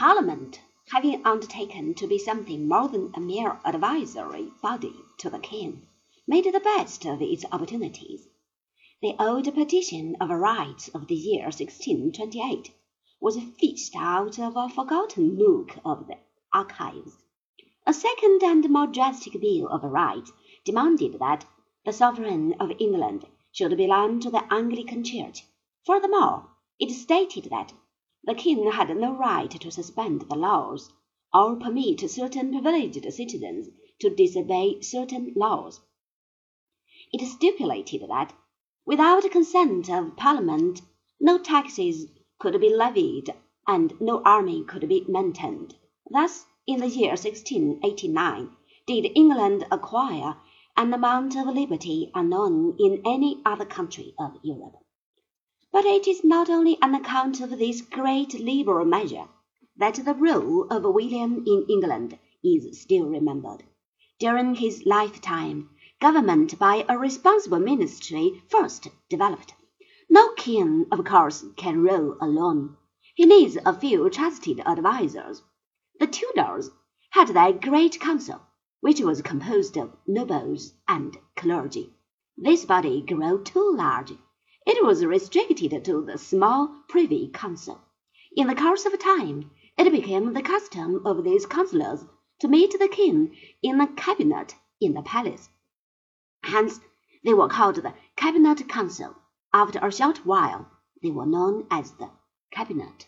Parliament, having undertaken to be something more than a mere advisory body to the king, made the best of its opportunities. The old petition of rights of the year 1628 was fished out of a forgotten nook of the archives. A second and more drastic bill of rights demanded that the sovereign of England should belong to the Anglican Church. Furthermore, it stated that the king had no right to suspend the laws, or permit certain privileged citizens to disobey certain laws. It stipulated that, without consent of Parliament, no taxes could be levied and no army could be maintained. Thus, in the year 1689, did England acquire an amount of liberty unknown in any other country of Europe. But it is not only on account of this great liberal measure that the rule of William in England is still remembered. During his lifetime, government by a responsible ministry first developed. No king, of course, can rule alone. He needs a few trusted advisers. The Tudors had their great council, which was composed of nobles and clergy. This body grew too large. It was restricted to the small Privy Council. In the course of time, it became the custom of these councillors to meet the king in a cabinet in the palace. Hence, they were called the Cabinet Council. After a short while, they were known as the Cabinet.